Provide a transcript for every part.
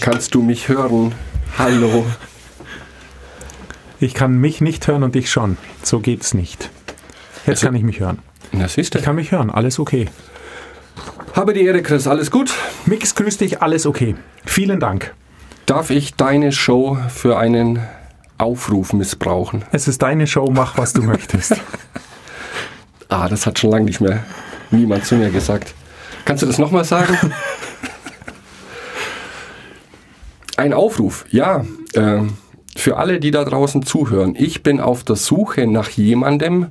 Kannst du mich hören? Hallo. Ich kann mich nicht hören und dich schon. So geht's nicht. Jetzt Also- kann ich mich hören. Na, siehst du. Ich kann mich hören. Alles okay. Habe die Ehre, Chris. Alles gut? Mix, grüß dich. Alles okay. Vielen Dank. Darf ich deine Show für einen Aufruf missbrauchen? Es ist deine Show. Mach, was du möchtest. Ah, das hat schon lange nicht mehr niemand zu mir gesagt. Kannst du das nochmal sagen? Ein Aufruf, ja. ähm, für alle, die da draußen zuhören. Ich bin auf der Suche nach jemandem,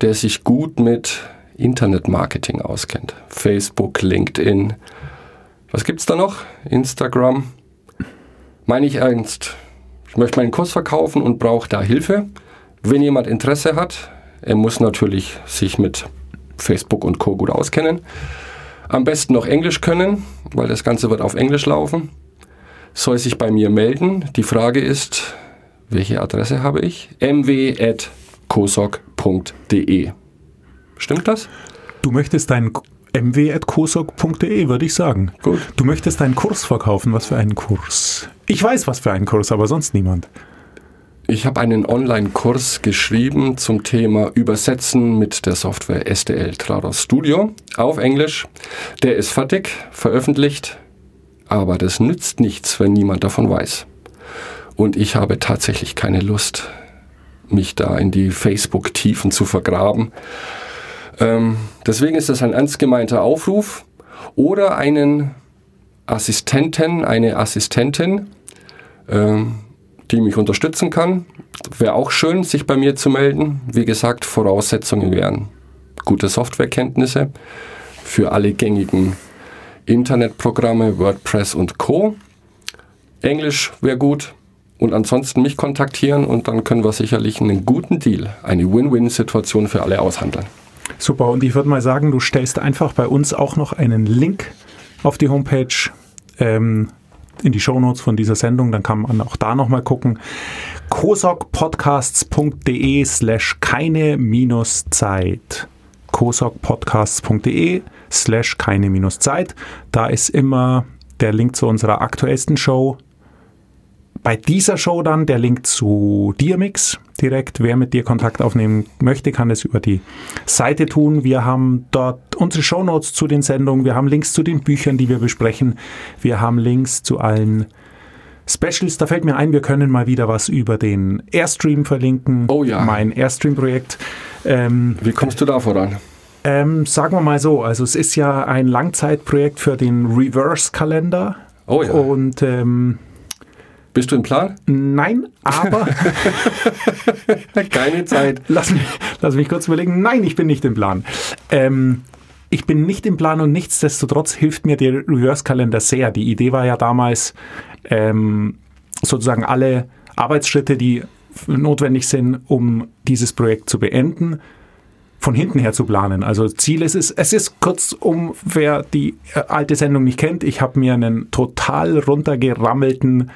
der sich gut mit Internetmarketing auskennt. Facebook, LinkedIn. Was gibt's da noch? Instagram. Meine ich ernst. Ich möchte meinen Kurs verkaufen und brauche da Hilfe. Wenn jemand Interesse hat, er muss natürlich sich mit Facebook und Co. gut auskennen. Am besten noch Englisch können, weil das Ganze wird auf Englisch laufen. Soll sich bei mir melden. Die Frage ist, welche Adresse habe ich? mw.kosok.de. Stimmt das? Du möchtest deinen mw.kosok.de, würde ich sagen. Gut. Du möchtest deinen Kurs verkaufen. Was für einen Kurs? Ich weiß, was für einen Kurs, aber sonst niemand. Ich habe einen Online-Kurs geschrieben zum Thema Übersetzen mit der Software STL Trados Studio auf Englisch. Der ist fertig, veröffentlicht, aber das nützt nichts, wenn niemand davon weiß. Und ich habe tatsächlich keine Lust, mich da in die Facebook-Tiefen zu vergraben. Ähm, deswegen ist das ein ernst gemeinter Aufruf oder einen Assistenten, eine Assistentin, ähm, die mich unterstützen kann. Wäre auch schön, sich bei mir zu melden. Wie gesagt, Voraussetzungen wären gute Softwarekenntnisse für alle gängigen Internetprogramme, WordPress und Co. Englisch wäre gut. Und ansonsten mich kontaktieren und dann können wir sicherlich einen guten Deal, eine Win-Win-Situation für alle aushandeln. Super. Und ich würde mal sagen, du stellst einfach bei uns auch noch einen Link auf die Homepage ähm, in die Shownotes von dieser Sendung. Dann kann man auch da nochmal gucken. kosokpodcasts.de slash keine minus Zeit. kosokpodcasts.de slash keine minus Zeit. Da ist immer der Link zu unserer aktuellsten Show. Bei dieser Show dann der Link zu Diamix direkt. Wer mit dir Kontakt aufnehmen möchte, kann es über die Seite tun. Wir haben dort unsere Shownotes zu den Sendungen. Wir haben Links zu den Büchern, die wir besprechen. Wir haben Links zu allen Specials. Da fällt mir ein, wir können mal wieder was über den Airstream verlinken. Oh ja. Mein Airstream-Projekt. Ähm, Wie kommst du da voran? ähm, sagen wir mal so, also es ist ja ein Langzeitprojekt für den Reverse-Kalender. Oh ja. Und ähm, Bist du im Plan? nein, aber Keine Zeit. lass, mich, lass mich kurz überlegen. Nein, ich bin nicht im Plan. Ähm, ich bin nicht im Plan und nichtsdestotrotz hilft mir der Reverse-Kalender sehr. Die Idee war ja damals, ähm, sozusagen alle Arbeitsschritte, die notwendig sind, um dieses Projekt zu beenden, von hinten her zu planen. Also Ziel ist es, es ist kurzum, wer die äh, alte Sendung nicht kennt, ich habe mir einen total runtergerammelten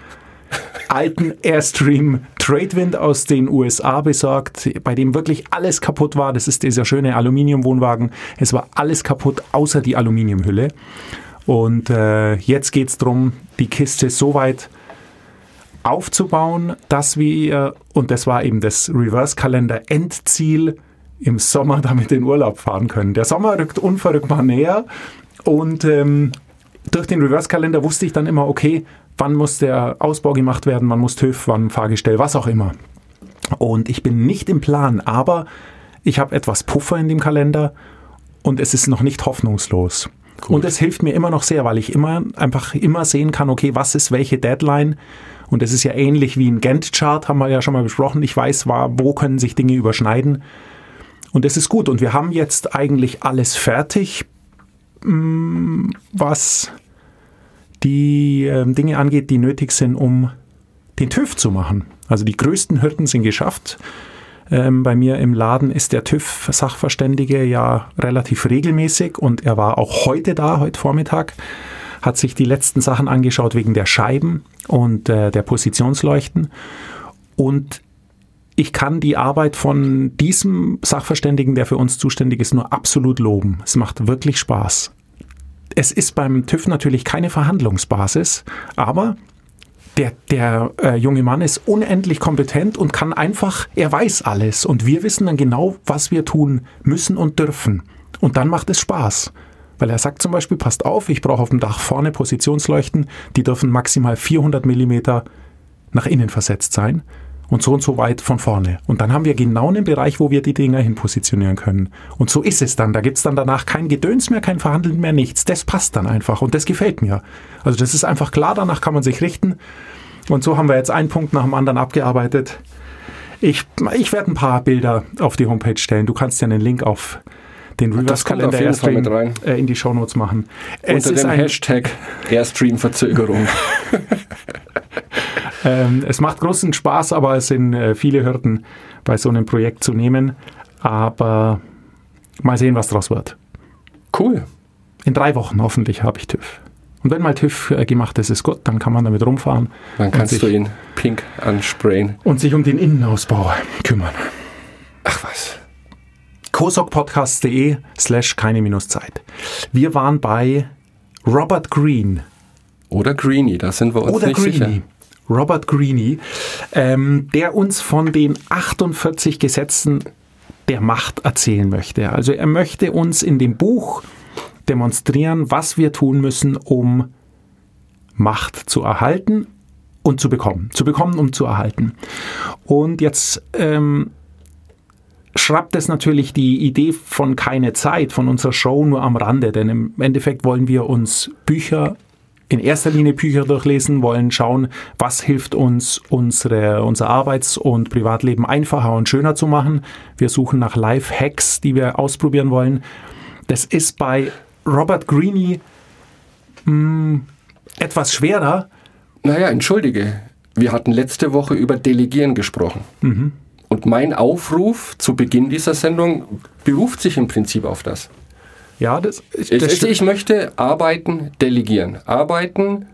alten Airstream Tradewind aus den USA besorgt, bei dem wirklich alles kaputt war. Das ist dieser schöne Aluminiumwohnwagen. Es war alles kaputt, außer die Aluminiumhülle. Und äh, jetzt geht es darum, die Kiste so weit aufzubauen, dass wir, und das war eben das Reverse-Kalender-Endziel, im Sommer damit in Urlaub fahren können. Der Sommer rückt unverrückbar näher und ähm, durch den Reverse-Kalender wusste ich dann immer, okay, wann muss der Ausbau gemacht werden, wann muss TÜV, wann Fahrgestell, was auch immer. Und ich bin nicht im Plan, aber ich habe etwas Puffer in dem Kalender und es ist noch nicht hoffnungslos. Und es hilft mir immer noch sehr, weil ich immer einfach immer sehen kann, okay, was ist welche Deadline. Und es ist ja ähnlich wie ein Gantt-Chart, haben wir ja schon mal besprochen. Ich weiß, wo können sich Dinge überschneiden. Und es ist gut. Und wir haben jetzt eigentlich alles fertig, mm, was die ähm, Dinge angeht, die nötig sind, um den TÜV zu machen. Also die größten Hürden sind geschafft. Ähm, bei mir im Laden ist der TÜV-Sachverständige ja relativ regelmäßig und er war auch heute da, heute Vormittag, hat sich die letzten Sachen angeschaut wegen der Scheiben und äh, der Positionsleuchten. Und ich kann die Arbeit von diesem Sachverständigen, der für uns zuständig ist, nur absolut loben. Es macht wirklich Spaß. Es ist beim TÜV natürlich keine Verhandlungsbasis, aber der, der äh, junge Mann ist unendlich kompetent und kann einfach, er weiß alles und wir wissen dann genau, was wir tun müssen und dürfen. Und dann macht es Spaß. Weil er sagt zum Beispiel, passt auf, ich brauche auf dem Dach vorne Positionsleuchten, die dürfen maximal 400 Millimeter nach innen versetzt sein und so und so weit von vorne. Und dann haben wir genau einen Bereich, wo wir die Dinger hin positionieren können. Und so ist es dann. Da gibt es dann danach kein Gedöns mehr, kein Verhandeln mehr, nichts. Das passt dann einfach und das gefällt mir. Also das ist einfach klar, danach kann man sich richten. Und so haben wir jetzt einen Punkt nach dem anderen abgearbeitet. Ich, ich werde ein paar Bilder auf die Homepage stellen. Du kannst ja einen Link auf den Reverse-Kalender Airstream äh, in die Shownotes machen. Es Unter dem Hashtag Airstream-Verzögerung. ähm, es macht großen Spaß, aber es sind äh, viele Hürden bei so einem Projekt zu nehmen. Aber mal sehen, was daraus wird. Cool. In drei Wochen hoffentlich habe ich TÜV. Und wenn mal TÜV äh, gemacht ist, ist gut, dann kann man damit rumfahren. Dann kannst du ihn pink ansprayen. Und sich um den Innenausbau kümmern. Ach was. kosokpodcast.de slash keine minus Zeit. Wir waren bei Robert Green. Oder Greeny, da sind wir uns Oder nicht Greeny. sicher. Robert Greeny, ähm, der uns von den 48 Gesetzen der Macht erzählen möchte. Also er möchte uns in dem Buch demonstrieren, was wir tun müssen, um Macht zu erhalten und zu bekommen. Zu bekommen, um zu erhalten. Und jetzt ähm, schrappt es natürlich die Idee von keine Zeit, von unserer Show nur am Rande, denn im Endeffekt wollen wir uns Bücher in erster Linie Bücher durchlesen, wollen schauen, was hilft uns, unsere, unser Arbeits- und Privatleben einfacher und schöner zu machen. Wir suchen nach Life-Hacks, die wir ausprobieren wollen. Das ist bei Robert Greene mh, hm, etwas schwerer. Naja, entschuldige. Wir hatten letzte Woche über Delegieren gesprochen. Mhm. Und mein Aufruf zu Beginn dieser Sendung beruft sich im Prinzip auf das. Ja, das, ich, das ich, ich möchte Arbeiten delegieren. Arbeiten,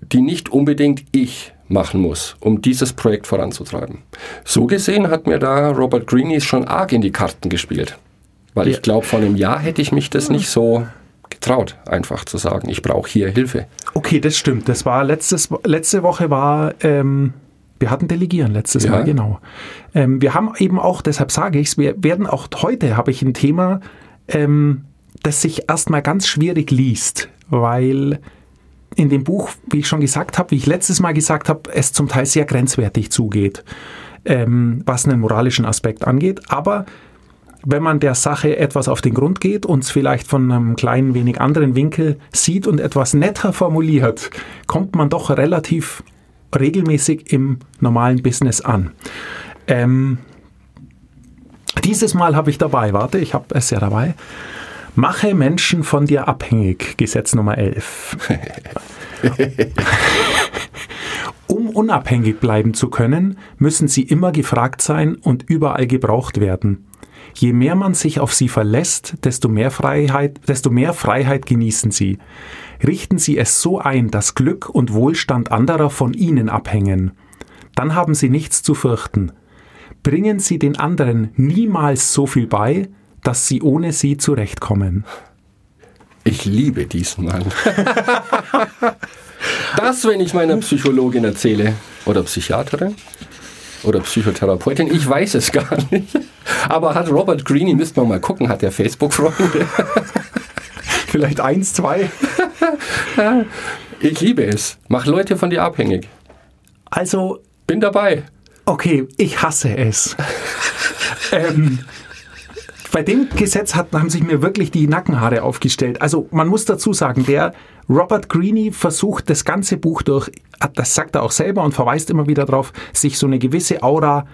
die nicht unbedingt ich machen muss, um dieses Projekt voranzutreiben. So gesehen hat mir da Robert Greene schon arg in die Karten gespielt. Weil ja. ich glaube, vor einem Jahr hätte ich mich das nicht so getraut, einfach zu sagen, ich brauche hier Hilfe. Okay, das stimmt. Das war letztes, letzte Woche war, ähm, wir hatten Delegieren letztes ja. Mal, genau. Ähm, wir haben eben auch, deshalb sage ich es, wir werden auch heute, habe ich ein Thema, ähm, das sich erstmal ganz schwierig liest, weil in dem Buch, wie ich schon gesagt habe, wie ich letztes Mal gesagt habe, es zum Teil sehr grenzwertig zugeht, ähm, was einen moralischen Aspekt angeht. Aber wenn man der Sache etwas auf den Grund geht und es vielleicht von einem kleinen wenig anderen Winkel sieht und etwas netter formuliert, kommt man doch relativ regelmäßig im normalen Business an. Ähm, dieses Mal habe ich dabei, warte, ich habe es ja dabei. Mache Menschen von dir abhängig, Gesetz Nummer 11. um unabhängig bleiben zu können, müssen sie immer gefragt sein und überall gebraucht werden. Je mehr man sich auf sie verlässt, desto mehr Freiheit, desto mehr Freiheit genießen sie. Richten Sie es so ein, dass Glück und Wohlstand anderer von Ihnen abhängen. Dann haben Sie nichts zu fürchten. Bringen Sie den anderen niemals so viel bei, dass sie ohne Sie zurechtkommen. Ich liebe diesen Mann. das, wenn ich meiner Psychologin erzähle oder Psychiaterin oder Psychotherapeutin, ich weiß es gar nicht. Aber hat Robert Greene, müsste man mal gucken, hat er Facebook-Freunde? Vielleicht eins, zwei. ich liebe es. Mach Leute von dir abhängig. Also. Bin dabei. Okay, ich hasse es. ähm, bei dem Gesetz hat, haben sich mir wirklich die Nackenhaare aufgestellt. Also man muss dazu sagen, der Robert Greene versucht das ganze Buch durch, das sagt er auch selber und verweist immer wieder darauf, sich so eine gewisse Aura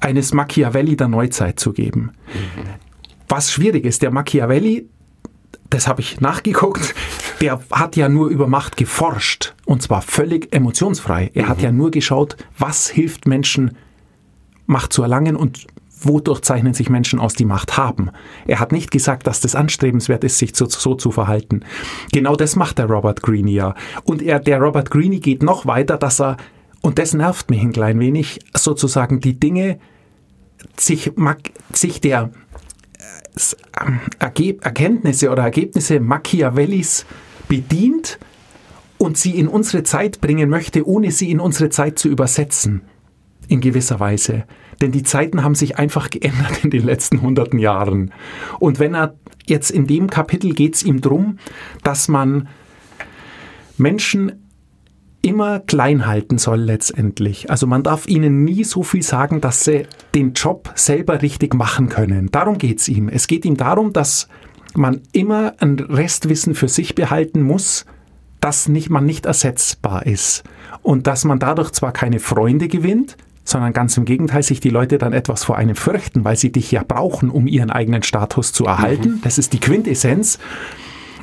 eines Machiavelli der Neuzeit zu geben. Mhm. Was schwierig ist, der Machiavelli, das habe ich nachgeguckt, der hat ja nur über Macht geforscht und zwar völlig emotionsfrei. Er mhm. hat ja nur geschaut, was hilft Menschen, Macht zu erlangen und wodurch zeichnen sich Menschen aus, die Macht haben. Er hat nicht gesagt, dass das anstrebenswert ist, sich so, so zu verhalten. Genau das macht der Robert Greene ja. Und er, der Robert Greene geht noch weiter, dass er und das nervt mich ein klein wenig, sozusagen die Dinge, sich, sich der äh, Erkenntnisse oder Ergebnisse Machiavellis bedient und sie in unsere Zeit bringen möchte, ohne sie in unsere Zeit zu übersetzen. In gewisser Weise. Denn die Zeiten haben sich einfach geändert in den letzten hunderten Jahren. Und wenn er jetzt in dem Kapitel geht es ihm darum, dass man Menschen immer klein halten soll letztendlich. Also man darf ihnen nie so viel sagen, dass sie den Job selber richtig machen können. Darum geht es ihm. Es geht ihm darum, dass man immer ein Restwissen für sich behalten muss, dass nicht, man nicht ersetzbar ist. Und dass man dadurch zwar keine Freunde gewinnt, sondern ganz im Gegenteil sich die Leute dann etwas vor einem fürchten, weil sie dich ja brauchen, um ihren eigenen Status zu erhalten. Mhm. Das ist die Quintessenz.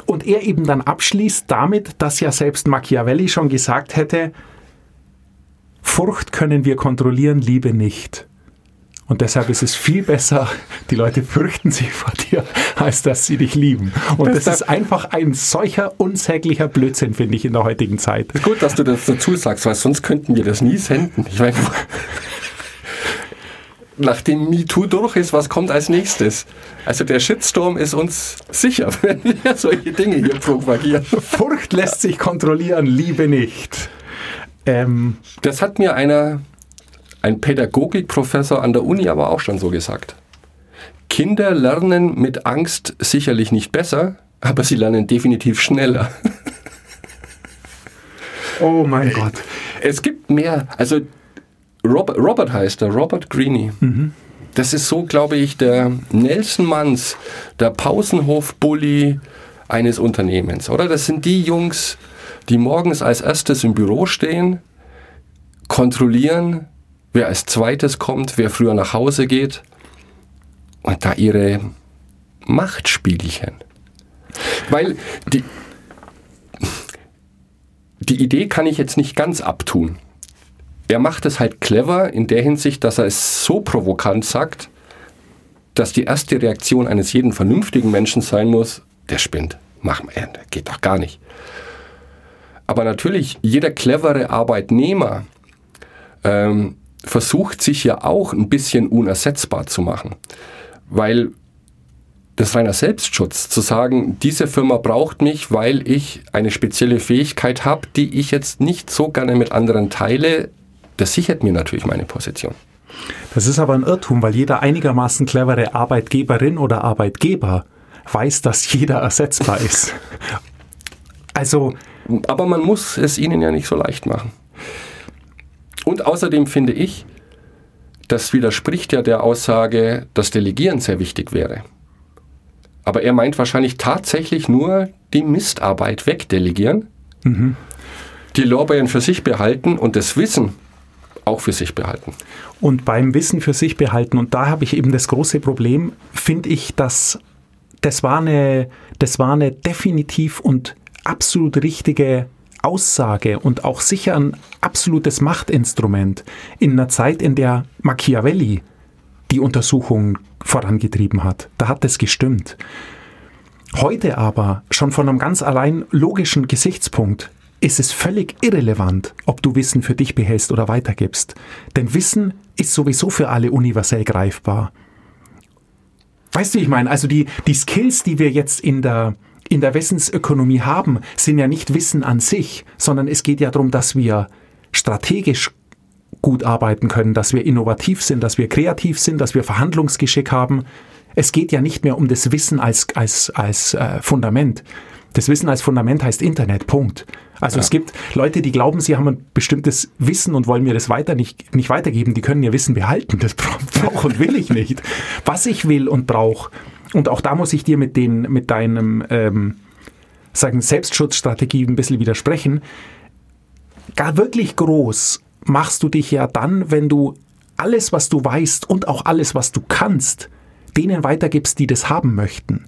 Und er eben dann abschließt damit, dass ja selbst Machiavelli schon gesagt hätte, Furcht können wir kontrollieren, Liebe nicht. Und deshalb ist es viel besser, die Leute fürchten sich vor dir, als dass sie dich lieben. Und das, das ist einfach ein solcher unsäglicher Blödsinn, finde ich, in der heutigen Zeit. Gut, dass du das dazu sagst, weil sonst könnten wir das nie senden. Ich meine, nachdem MeToo durch ist, was kommt als nächstes? Also der Shitstorm ist uns sicher, wenn wir solche Dinge hier propagieren. Furcht lässt sich kontrollieren, Liebe nicht. Ähm, das hat mir einer ein Pädagogikprofessor an der Uni aber auch schon so gesagt. Kinder lernen mit Angst sicherlich nicht besser, aber sie lernen definitiv schneller. Oh mein Gott. Es gibt mehr, also Robert, Robert heißt er, Robert Greene. Mhm. Das ist so, glaube ich, der Nelson Manns, der Pausenhof-Bully eines Unternehmens, oder? Das sind die Jungs, die morgens als erstes im Büro stehen, kontrollieren, wer als zweites kommt, wer früher nach Hause geht und da ihre Machtspielchen. Weil die, die Idee kann ich jetzt nicht ganz abtun. Er macht es halt clever in der Hinsicht, dass er es so provokant sagt, dass die erste Reaktion eines jeden vernünftigen Menschen sein muss, der spinnt. Mach mal, geht doch gar nicht. Aber natürlich, jeder clevere Arbeitnehmer ähm, versucht sich ja auch ein bisschen unersetzbar zu machen. Weil das reiner Selbstschutz, zu sagen, diese Firma braucht mich, weil ich eine spezielle Fähigkeit habe, die ich jetzt nicht so gerne mit anderen teile, das sichert mir natürlich meine Position. Das ist aber ein Irrtum, weil jeder einigermaßen clevere Arbeitgeberin oder Arbeitgeber weiß, dass jeder ersetzbar ist. Also. Aber man muss es ihnen ja nicht so leicht machen. Und außerdem finde ich, das widerspricht ja der Aussage, dass Delegieren sehr wichtig wäre. Aber er meint wahrscheinlich tatsächlich nur die Mistarbeit wegdelegieren, mhm. die Lorbeeren für sich behalten und das Wissen auch für sich behalten. Und beim Wissen für sich behalten, und da habe ich eben das große Problem, finde ich, dass das war eine, das war eine definitiv und absolut richtige Aussage und auch sicher ein absolutes Machtinstrument in einer Zeit, in der Machiavelli die Untersuchung vorangetrieben hat. Da hat es gestimmt. Heute aber, schon von einem ganz allein logischen Gesichtspunkt, ist es völlig irrelevant, ob du Wissen für dich behältst oder weitergibst. Denn Wissen ist sowieso für alle universell greifbar. Weißt du, ich meine, also die, die Skills, die wir jetzt in der, in der Wissensökonomie haben, sind ja nicht Wissen an sich, sondern es geht ja darum, dass wir strategisch gut arbeiten können, dass wir innovativ sind, dass wir kreativ sind, dass wir Verhandlungsgeschick haben. Es geht ja nicht mehr um das Wissen als, als, als äh, Fundament. Das Wissen als Fundament heißt Internet, Punkt. Also ja. es gibt Leute, die glauben, sie haben ein bestimmtes Wissen und wollen mir das weiter nicht, nicht weitergeben. Die können ihr Wissen behalten. Das brauche und will ich nicht. Was ich will und brauche, und auch da muss ich dir mit, den, mit deinem ähm, sagen Selbstschutzstrategie ein bisschen widersprechen. Gar wirklich groß machst du dich ja dann, wenn du alles, was du weißt und auch alles, was du kannst, denen weitergibst, die das haben möchten.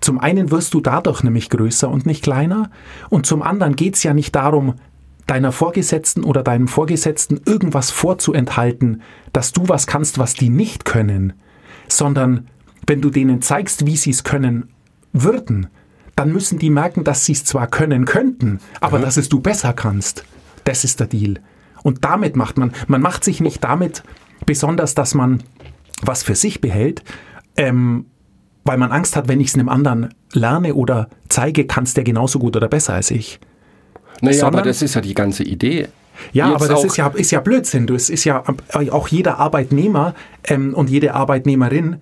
Zum einen wirst du dadurch nämlich größer und nicht kleiner und zum anderen geht es ja nicht darum, deiner Vorgesetzten oder deinem Vorgesetzten irgendwas vorzuenthalten, dass du was kannst, was die nicht können, sondern wenn du denen zeigst, wie sie es können würden, dann müssen die merken, dass sie es zwar können könnten, aber ja. dass es du besser kannst. Das ist der Deal. Und damit macht man, man macht sich nicht damit besonders, dass man was für sich behält, ähm, weil man Angst hat, wenn ich es einem anderen lerne oder zeige, kann es der genauso gut oder besser als ich. Naja, Sondern- aber das ist ja die ganze Idee. Ja, Jetzt aber das ist ja, ist ja Blödsinn. Du, es ist ja auch jeder Arbeitnehmer ähm, und jede Arbeitnehmerin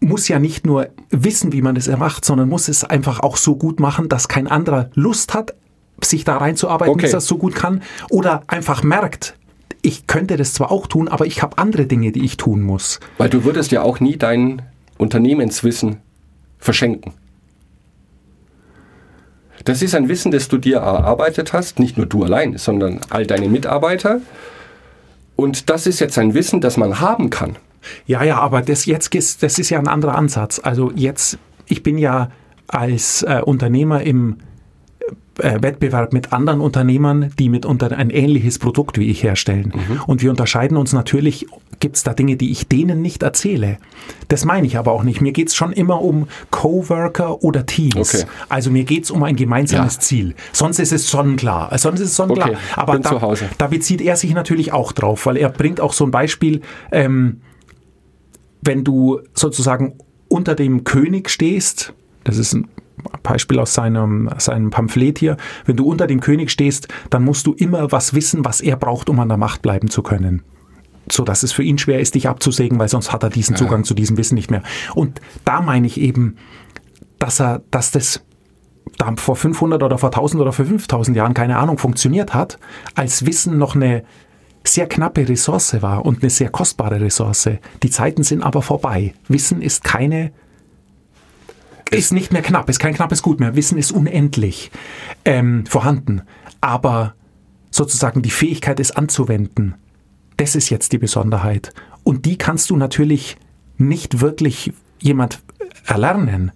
muss ja nicht nur wissen, wie man das macht, sondern muss es einfach auch so gut machen, dass kein anderer Lust hat, sich da reinzuarbeiten, Okay. dass er es so gut kann. Oder einfach merkt, ich könnte das zwar auch tun, aber ich habe andere Dinge, die ich tun muss. Weil du würdest ja auch nie dein Unternehmenswissen verschenken. Das ist ein Wissen, das du dir erarbeitet hast, nicht nur du allein, sondern all deine Mitarbeiter. Und das ist jetzt ein Wissen, das man haben kann. Ja, ja, aber das jetzt ist, das ist ja ein anderer Ansatz. Also jetzt, ich bin ja als äh, Unternehmer im äh, Wettbewerb mit anderen Unternehmern, die mitunter ein ähnliches Produkt wie ich herstellen. Und wir unterscheiden uns natürlich, gibt es da Dinge, die ich denen nicht erzähle. Das meine ich aber auch nicht. Mir geht es schon immer um Coworker oder Teams. Okay. Also mir geht es um ein gemeinsames Ja. Ziel. Sonst ist es sonnenklar. Sonst ist es sonnenklar. Okay, aber da, da bezieht er sich natürlich auch drauf, weil er bringt auch so ein Beispiel, ähm, wenn du sozusagen unter dem König stehst, das ist ein Beispiel aus seinem, seinem Pamphlet hier, wenn du unter dem König stehst, dann musst du immer was wissen, was er braucht, um an der Macht bleiben zu können. So dass es für ihn schwer ist, dich abzusägen, weil sonst hat er diesen Zugang zu diesem Wissen nicht mehr. Und da meine ich eben, dass er, dass das da vor 500 oder vor 1000 oder vor 5000 Jahren, keine Ahnung, funktioniert hat, als Wissen noch eine sehr knappe Ressource war und eine sehr kostbare Ressource. Die Zeiten sind aber vorbei. Wissen ist keine, ist nicht mehr knapp, ist kein knappes Gut mehr. Wissen ist unendlich ähm, vorhanden. Aber sozusagen die Fähigkeit, es anzuwenden, das ist jetzt die Besonderheit. Und die kannst du natürlich nicht wirklich jemand erlernen.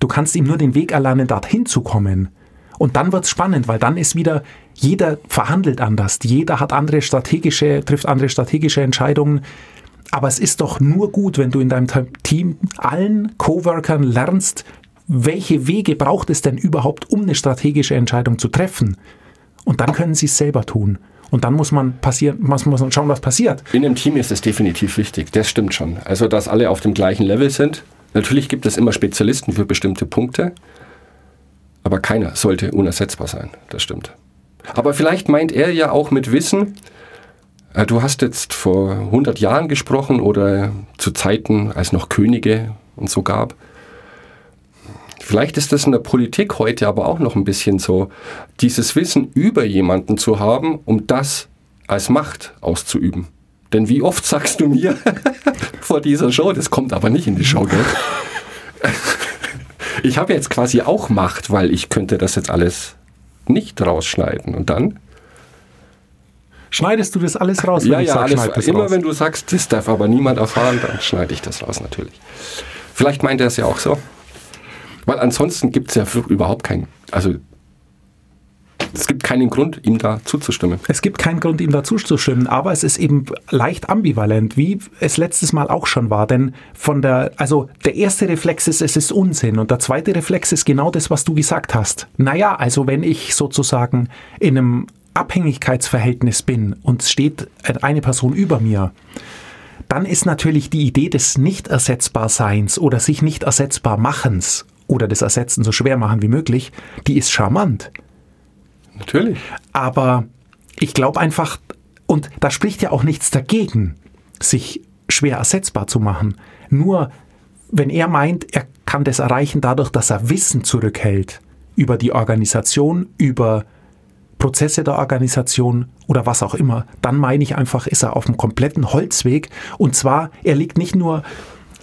Du kannst ihm nur den Weg erlernen, dorthin zu kommen. Und dann wird's spannend, weil dann ist wieder, jeder verhandelt anders, jeder hat andere strategische, trifft andere strategische Entscheidungen. Aber es ist doch nur gut, wenn du in deinem Te- Team allen Coworkern lernst, welche Wege braucht es denn überhaupt, um eine strategische Entscheidung zu treffen. Und dann können sie es selber tun. Und dann muss man passieren, muss man schauen, was passiert. In einem Team ist es definitiv wichtig, das stimmt schon. Also, dass alle auf dem gleichen Level sind. Natürlich gibt es immer Spezialisten für bestimmte Punkte, aber keiner sollte unersetzbar sein, das stimmt. Aber vielleicht meint er ja auch mit Wissen, äh, du hast jetzt vor 100 Jahren gesprochen oder zu Zeiten, als noch Könige und so gab. Vielleicht ist das in der Politik heute aber auch noch ein bisschen so, dieses Wissen über jemanden zu haben, um das als Macht auszuüben. Denn wie oft sagst du mir vor dieser Show, das kommt aber nicht in die Show, gell? Ich habe jetzt quasi auch Macht, weil ich könnte das jetzt alles nicht rausschneiden. Und dann? Schneidest du das alles raus? wenn Ja, ich ja, sag, alles. das Immer raus? wenn du sagst, das darf aber niemand erfahren, dann schneide ich das raus natürlich. Vielleicht meint er es ja auch so. Weil ansonsten gibt es ja überhaupt keinen, also es gibt keinen Grund, ihm da zuzustimmen. Es gibt keinen Grund, ihm dazu zu stimmen, aber es ist eben leicht ambivalent, wie es letztes Mal auch schon war. Denn von der, also der erste Reflex ist, es ist Unsinn. Und der zweite Reflex ist genau das, was du gesagt hast. Naja, also wenn ich sozusagen in einem Abhängigkeitsverhältnis bin und steht eine Person über mir, dann ist natürlich die Idee des Nicht-Ersetzbar-Seins oder sich nicht ersetzbar machens oder des Ersetzen so schwer machen wie möglich, die ist charmant. Natürlich. Aber ich glaube einfach, und da spricht ja auch nichts dagegen, sich schwer ersetzbar zu machen. Nur wenn er meint, er kann das erreichen dadurch, dass er Wissen zurückhält über die Organisation, über Prozesse der Organisation oder was auch immer, dann meine ich einfach, ist er auf einem kompletten Holzweg. Und zwar, er liegt nicht nur,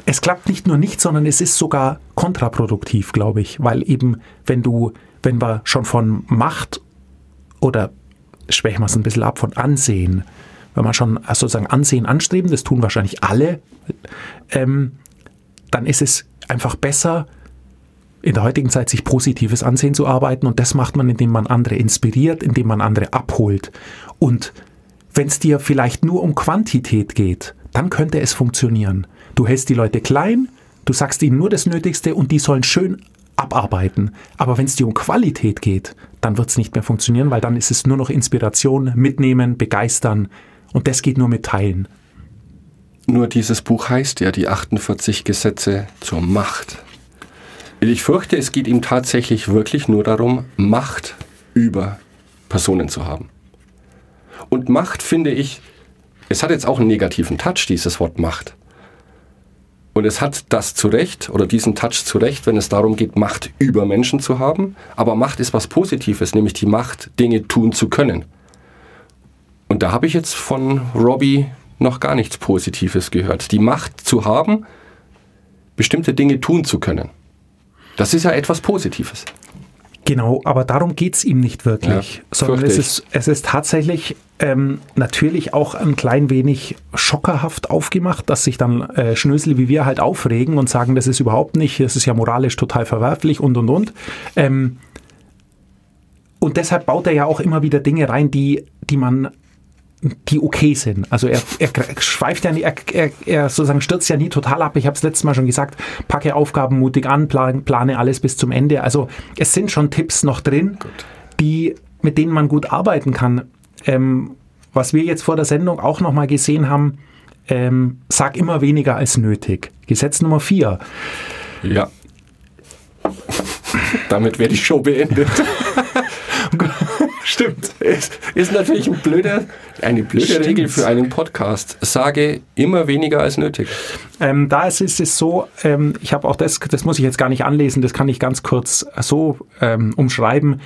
es klappt nicht nur nicht, sondern es ist sogar kontraproduktiv, glaube ich, weil eben, wenn du, wenn wir schon von Macht oder schwächen wir es ein bisschen ab von Ansehen, wenn wir schon sozusagen Ansehen anstreben, das tun wahrscheinlich alle, ähm, dann ist es einfach besser, in der heutigen Zeit sich positives Ansehen zu arbeiten und das macht man, indem man andere inspiriert, indem man andere abholt. Und wenn es dir vielleicht nur um Quantität geht, dann könnte es funktionieren. Du hältst die Leute klein, du sagst ihnen nur das Nötigste und die sollen schön abarbeiten. Aber wenn es dir um Qualität geht, dann wird es nicht mehr funktionieren, weil dann ist es nur noch Inspiration, mitnehmen, begeistern und das geht nur mit Teilen. Nur dieses Buch heißt ja die 48 Gesetze zur Macht. Ich fürchte, es geht ihm tatsächlich wirklich nur darum, Macht über Personen zu haben. Und Macht finde ich, es hat jetzt auch einen negativen Touch, dieses Wort Macht. Und es hat das zu Recht oder diesen Touch zu Recht, wenn es darum geht, Macht über Menschen zu haben. Aber Macht ist was Positives, nämlich die Macht, Dinge tun zu können. Und da habe ich jetzt von Robbie noch gar nichts Positives gehört. Die Macht zu haben, bestimmte Dinge tun zu können. Das ist ja etwas Positives. Genau, aber darum geht es ihm nicht wirklich, Ja, sondern es ist, es ist tatsächlich ähm, natürlich auch ein klein wenig schockerhaft aufgemacht, dass sich dann äh, Schnösel wie wir halt aufregen und sagen, das ist überhaupt nicht, das ist ja moralisch total verwerflich und und und. Ähm, und deshalb baut er ja auch immer wieder Dinge rein, die, die man die okay sind. Also er, er schweift ja nie, er, er, er sozusagen stürzt ja nie total ab. Ich habe es letztes Mal schon gesagt, packe Aufgaben mutig an, plan, plane alles bis zum Ende. Also es sind schon Tipps noch drin, die, mit denen man gut arbeiten kann. Ähm, was wir jetzt vor der Sendung auch nochmal gesehen haben, ähm, sag immer weniger als nötig. Gesetz Nummer vier. Ja. Damit wäre die Show beendet. Stimmt. Ist, ist natürlich ein blöder, eine blöde Stimmt. Regel für einen Podcast. Sage immer weniger als nötig. Ähm, da ist es ist so, ähm, ich habe auch das, das muss ich jetzt gar nicht anlesen, das kann ich ganz kurz so ähm, umschreiben.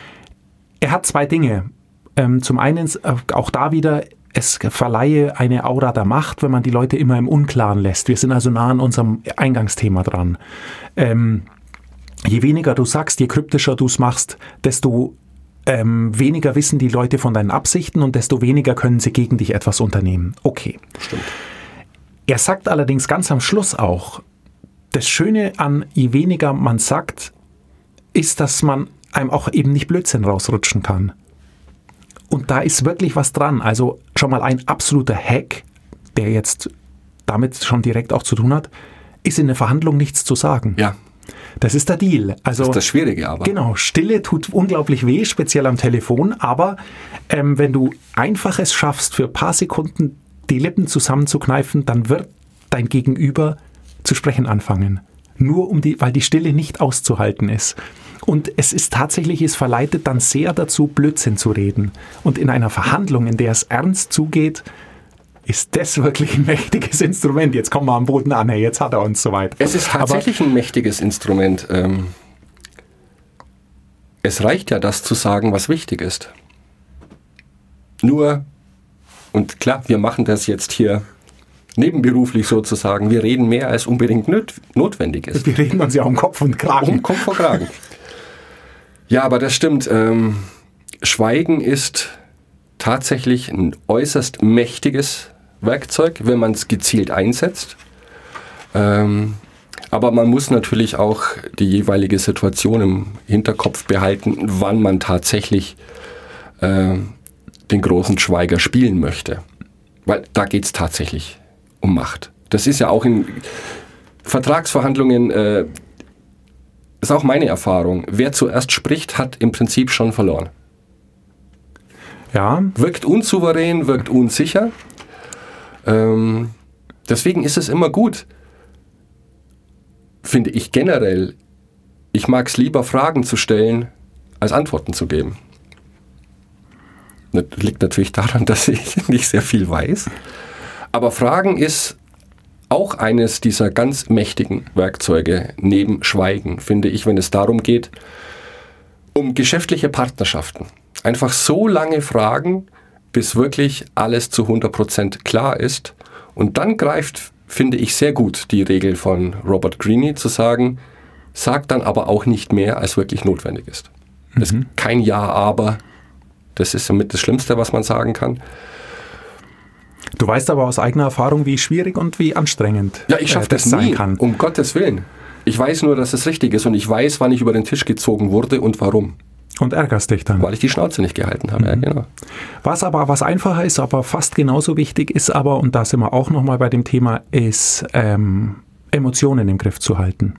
Er hat zwei Dinge. Ähm, zum einen äh, auch da wieder, es verleihe eine Aura der Macht, wenn man die Leute immer im Unklaren lässt. Wir sind also nah an unserem Eingangsthema dran. Ähm, je weniger du sagst, je kryptischer du es machst, desto ähm, weniger wissen die Leute von deinen Absichten und desto weniger können sie gegen dich etwas unternehmen. Okay. Stimmt. Er sagt allerdings ganz am Schluss auch, das Schöne an, je weniger man sagt, ist, dass man einem auch eben nicht Blödsinn rausrutschen kann. Und da ist wirklich was dran. Also schon mal ein absoluter Hack, der jetzt damit schon direkt auch zu tun hat, ist in der Verhandlung nichts zu sagen. Ja, Das ist der Deal. Also das ist das Schwierige aber. Genau, Stille tut unglaublich weh, speziell am Telefon, aber ähm, wenn du einfach es schaffst, für ein paar Sekunden die Lippen zusammenzukneifen, dann wird dein Gegenüber zu sprechen anfangen. Nur um die, weil die Stille nicht auszuhalten ist. Und es ist tatsächlich, es verleitet dann sehr dazu, Blödsinn zu reden. Und in einer Verhandlung, in der es ernst zugeht, ist das wirklich ein mächtiges Instrument. Jetzt kommen wir am Boden an, hey, jetzt hat er uns soweit. Es ist Aber- tatsächlich ein mächtiges Instrument. Ähm, es reicht ja, das zu sagen, was wichtig ist. Nur, und klar, wir machen das jetzt hier nebenberuflich sozusagen. Wir reden mehr, als unbedingt nöt notwendig ist. Wir reden uns ja um Kopf und Kragen. Um Kopf vor Kragen. Ja, aber das stimmt. Ähm, Schweigen ist tatsächlich ein äußerst mächtiges Werkzeug, wenn man es gezielt einsetzt. Ähm, aber man muss natürlich auch die jeweilige Situation im Hinterkopf behalten, wann man tatsächlich ähm, den großen Schweiger spielen möchte. Weil da geht es tatsächlich um Macht. Das ist ja auch in Vertragsverhandlungen äh, ist auch meine Erfahrung. Wer zuerst spricht, hat im Prinzip schon verloren. Ja, Wirkt unsouverän, wirkt unsicher. Ähm, deswegen ist es immer gut, finde ich generell. Ich mag es lieber, Fragen zu stellen, als Antworten zu geben. Das liegt natürlich daran, dass ich nicht sehr viel weiß. Aber Fragen ist auch eines dieser ganz mächtigen Werkzeuge neben Schweigen, finde ich, wenn es darum geht, um geschäftliche Partnerschaften. Einfach so lange fragen, bis wirklich alles zu 100% klar ist. Und dann greift, finde ich, sehr gut die Regel von Robert Greene zu sagen, sag dann aber auch nicht mehr, als wirklich notwendig ist. Das ist kein Ja, aber. Das ist somit das Schlimmste, was man sagen kann. Du weißt aber aus eigener Erfahrung, wie schwierig und wie anstrengend Ja, ich schaffe äh, das, sein nie, kann. um Gottes Willen. Ich weiß nur, dass es richtig ist und ich weiß, wann ich über den Tisch gezogen wurde und warum. Und ärgerst dich dann. Weil ich die Schnauze nicht gehalten habe. Ja, genau. Was aber was einfacher ist, aber fast genauso wichtig ist aber, und da sind wir auch nochmal bei dem Thema, ist ähm, Emotionen im Griff zu halten.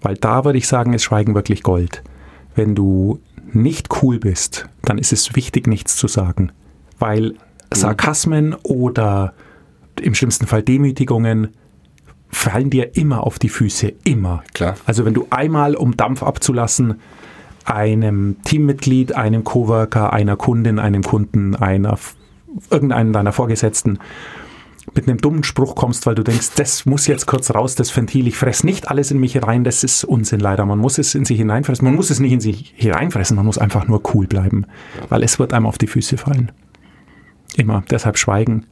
Weil da würde ich sagen, ist Schweigen wirklich Gold. Wenn du nicht cool bist, dann ist es wichtig, nichts zu sagen. Weil Sarkasmen oder im schlimmsten Fall Demütigungen fallen dir immer auf die Füße, immer. Klar. Also wenn du einmal, um Dampf abzulassen, einem Teammitglied, einem Coworker, einer Kundin, einem Kunden, einer irgendeinen deiner Vorgesetzten mit einem dummen Spruch kommst, weil du denkst, das muss jetzt kurz raus, das Ventil, ich fress nicht alles in mich hinein, das ist Unsinn leider. Man muss es in sich hineinfressen, man muss es nicht in sich hineinfressen, man muss einfach nur cool bleiben, weil es wird einem auf die Füße fallen. Immer, deshalb schweigen.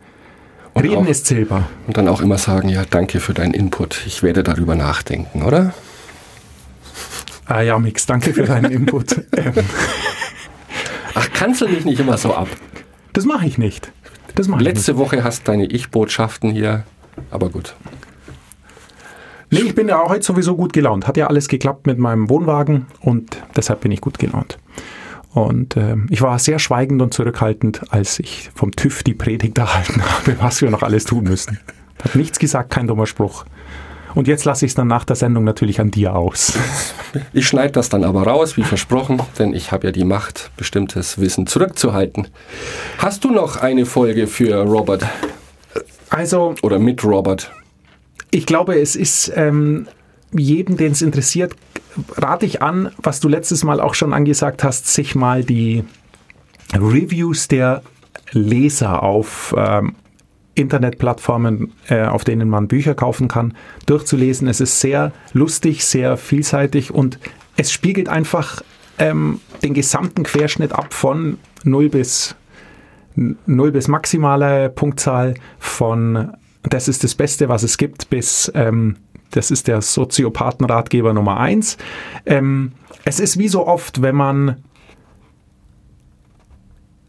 Und Reden auch- ist Silber. Und dann auch immer sagen, ja, danke für deinen Input. Ich werde darüber nachdenken, oder? Ah ja, Mix, danke für deinen Input. Ach, kanzel mich nicht immer so ab. das mache ich nicht. Das mache ich nicht. Letzte Woche hast deine Ich-Botschaften hier, aber gut. Nee, ich bin ja auch heute sowieso gut gelaunt. Hat ja alles geklappt mit meinem Wohnwagen und deshalb bin ich gut gelaunt. Und ähm, ich war sehr schweigend und zurückhaltend, als ich vom TÜV die Predigt erhalten habe, was wir noch alles tun müssen. Hat nichts gesagt, kein dummer Spruch. Und jetzt lasse ich es dann nach der Sendung natürlich an dir aus. Ich schneide das dann aber raus, wie versprochen, denn ich habe ja die Macht, bestimmtes Wissen zurückzuhalten. Hast du noch eine Folge für Robert Also, oder mit Robert? ich glaube, es ist ähm, jedem, den es interessiert, rate ich an, was du letztes Mal auch schon angesagt hast, sich mal die Reviews der Leser auf ähm, Internetplattformen, äh, auf denen man Bücher kaufen kann, durchzulesen. Es ist sehr lustig, sehr vielseitig und es spiegelt einfach ähm, den gesamten Querschnitt ab von 0 bis 0 bis maximale Punktzahl von das ist das Beste, was es gibt, bis ähm, das ist der Soziopathenratgeber Nummer 1. Ähm, es ist wie so oft, wenn man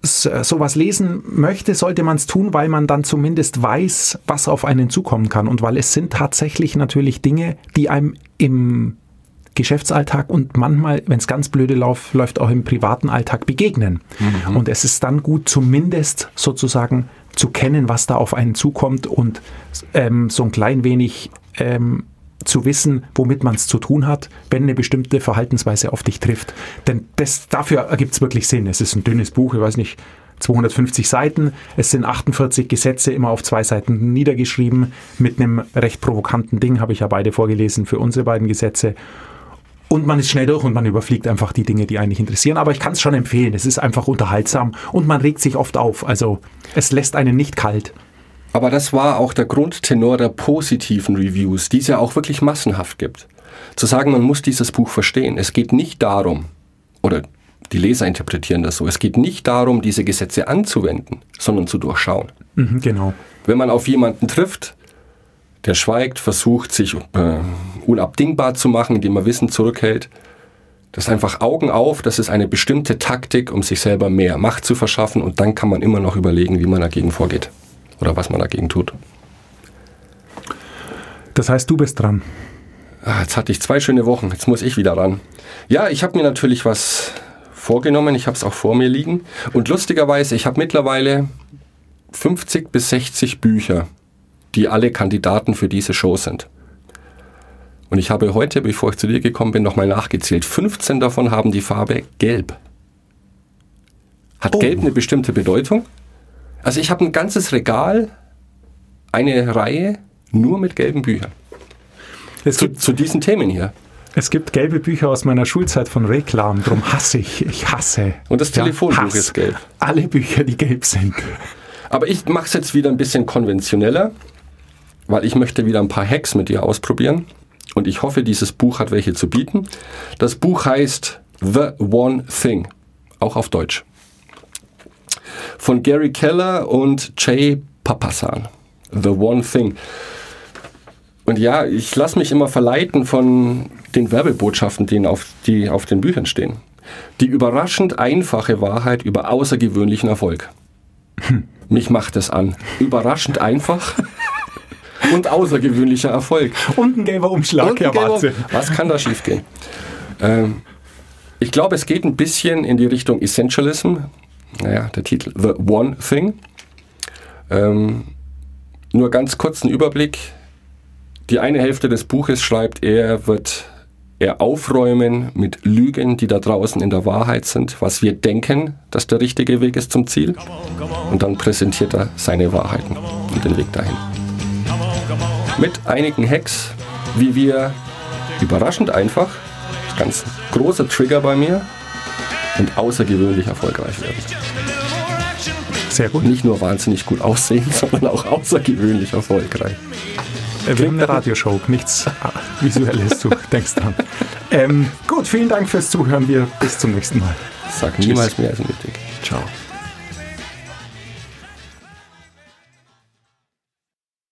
s- sowas lesen möchte, sollte man es tun, weil man dann zumindest weiß, was auf einen zukommen kann. Und weil es sind tatsächlich natürlich Dinge, die einem im Geschäftsalltag und manchmal, wenn es ganz blöde lauf, läuft, auch im privaten Alltag begegnen. Und es ist dann gut, zumindest sozusagen zu kennen, was da auf einen zukommt und ähm, so ein klein wenig ähm, zu wissen, womit man es zu tun hat, wenn eine bestimmte Verhaltensweise auf dich trifft. Denn das, dafür ergibt es wirklich Sinn. Es ist ein dünnes Buch, ich weiß nicht, 250 Seiten. Es sind 48 Gesetze immer auf zwei Seiten niedergeschrieben. Mit einem recht provokanten Ding habe ich ja beide vorgelesen für unsere beiden Gesetze. Und man ist schnell durch und man überfliegt einfach die Dinge, die eigentlich interessieren. Aber ich kann es schon empfehlen. Es ist einfach unterhaltsam und man regt sich oft auf. Also es lässt einen nicht kalt. Aber das war auch der Grundtenor der positiven Reviews, die es ja auch wirklich massenhaft gibt. Zu sagen, man muss dieses Buch verstehen. Es geht nicht darum, oder die Leser interpretieren das so, es geht nicht darum, diese Gesetze anzuwenden, sondern zu durchschauen. Mhm, genau. Wenn man auf jemanden trifft, der schweigt, versucht, sich äh, unabdingbar zu machen, indem er Wissen zurückhält, das ist einfach Augen auf, das ist eine bestimmte Taktik, um sich selber mehr Macht zu verschaffen und dann kann man immer noch überlegen, wie man dagegen vorgeht oder was man dagegen tut. Das heißt, du bist dran. Ah, jetzt hatte ich zwei schöne Wochen, jetzt muss ich wieder ran. Ja, ich habe mir natürlich was vorgenommen, ich habe es auch vor mir liegen. Und lustigerweise, ich habe mittlerweile 50 bis 60 Bücher, die alle Kandidaten für diese Show sind. Und ich habe heute, bevor ich zu dir gekommen bin, nochmal nachgezählt. 15 davon haben die Farbe Gelb. Hat Oh. Gelb eine bestimmte Bedeutung? Also ich habe ein ganzes Regal, eine Reihe nur mit gelben Büchern. Es Zu, gibt, zu diesen Themen hier. es gibt gelbe Bücher aus meiner Schulzeit von Reklam. Drum hasse ich. Ich hasse. Und das Telefonbuch Hass. ist gelb. Alle Bücher, die gelb sind. Aber ich mache es jetzt wieder ein bisschen konventioneller, weil ich möchte wieder ein paar Hacks mit dir ausprobieren. Und ich hoffe, dieses Buch hat welche zu bieten. Das Buch heißt The One Thing, auch auf Deutsch. Von Gary Keller und Jay Papasan. The One Thing. Und ja, ich lasse mich immer verleiten von den Werbebotschaften, die auf, die auf den Büchern stehen. Die überraschend einfache Wahrheit über außergewöhnlichen Erfolg. Mich macht es an. Überraschend einfach und außergewöhnlicher Erfolg. Und ein gelber Umschlag, Herr Watze. Was kann da schiefgehen? Ähm, ich glaube, es geht ein bisschen in die Richtung Essentialism. Naja, der Titel The One Thing. Ähm, nur ganz kurzen Überblick. Die eine Hälfte des Buches schreibt, er wird er aufräumen mit Lügen, die da draußen in der Wahrheit sind, was wir denken, dass der richtige Weg ist zum Ziel. Und dann präsentiert er seine Wahrheiten und den Weg dahin. Mit einigen Hacks, wie wir überraschend einfach, ganz großer Trigger bei mir, und außergewöhnlich erfolgreich werden. Sehr gut. Nicht nur wahnsinnig gut aussehen, sondern auch außergewöhnlich erfolgreich. Äh, Wir haben eine Radioshow, nichts Visuelles, du denkst dran. Ähm, gut, vielen Dank fürs Zuhören. Wir bis zum nächsten Mal. Sag niemals mehr als nötig. Ciao.